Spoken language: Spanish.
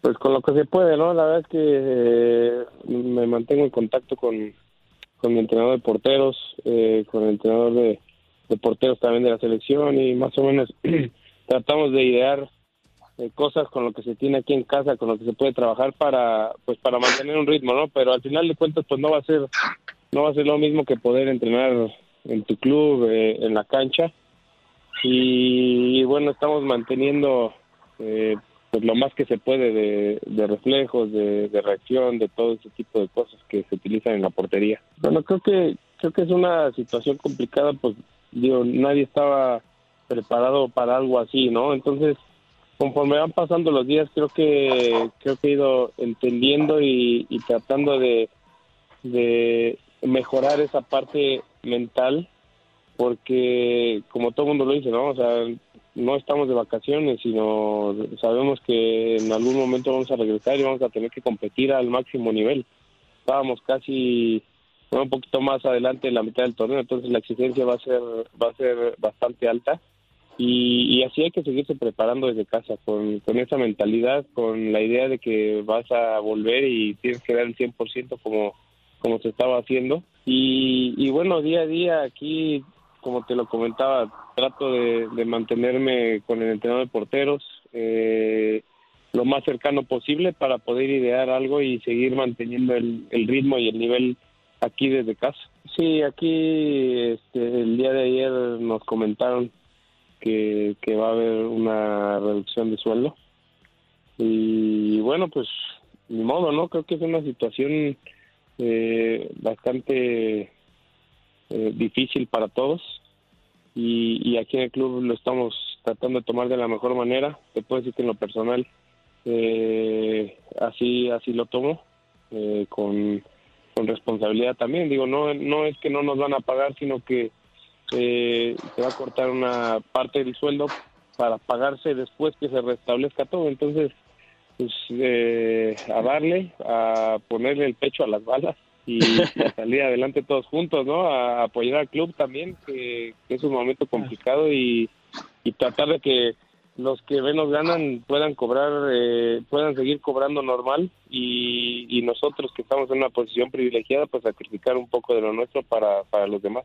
Pues con lo que se puede, ¿no? La verdad es que eh, me mantengo en contacto con, con mi entrenador de porteros, eh, con el entrenador de, porteros también de la selección y más o menos tratamos de idear eh, cosas con lo que se tiene aquí en casa, con lo que se puede trabajar para pues para mantener un ritmo, ¿no? Pero al final de cuentas pues no va a ser no va a ser lo mismo que poder entrenar en tu club, eh, en la cancha y, y bueno estamos manteniendo eh, pues lo más que se puede de, reflejos, de, reacción, de todo ese tipo de cosas que se utilizan en la portería. Bueno, creo que creo que es una situación complicada, pues digo, nadie estaba preparado para algo así, ¿no? Entonces, conforme van pasando los días, creo que creo que he ido entendiendo y, y tratando de, de mejorar esa parte mental, porque como todo mundo lo dice, ¿no? O sea, no estamos de vacaciones, sino sabemos que en algún momento vamos a regresar y vamos a tener que competir al máximo nivel. Estábamos casi un poquito más adelante en la mitad del torneo, entonces la exigencia va a ser va a ser bastante alta y, y así hay que seguirse preparando desde casa con, con esa mentalidad, con la idea de que vas a volver y tienes que dar el 100% como como se estaba haciendo y, y bueno día a día aquí como te lo comentaba, trato de, de mantenerme con el entrenador de porteros eh, lo más cercano posible para poder idear algo y seguir manteniendo el, el ritmo y el nivel aquí desde casa. Sí, aquí este, el día de ayer nos comentaron que, que va a haber una reducción de sueldo y bueno, pues ni modo, ¿no? Creo que es una situación eh, bastante eh, difícil para todos y, y aquí en el club lo estamos tratando de tomar de la mejor manera. Te puedo decir que en lo personal eh, así así lo tomo eh, con, con responsabilidad también. Digo, no no es que no nos van a pagar, sino que eh, se va a cortar una parte del sueldo para pagarse después que se restablezca todo. Entonces, pues eh, a darle, a ponerle el pecho a las balas y, salir adelante todos juntos, ¿no? A apoyar al club también, que, que es un momento complicado y, y tratar de que los que menos ganan puedan cobrar, eh, puedan seguir cobrando normal y, y nosotros que estamos en una posición privilegiada, pues sacrificar un poco de lo nuestro para, para los demás.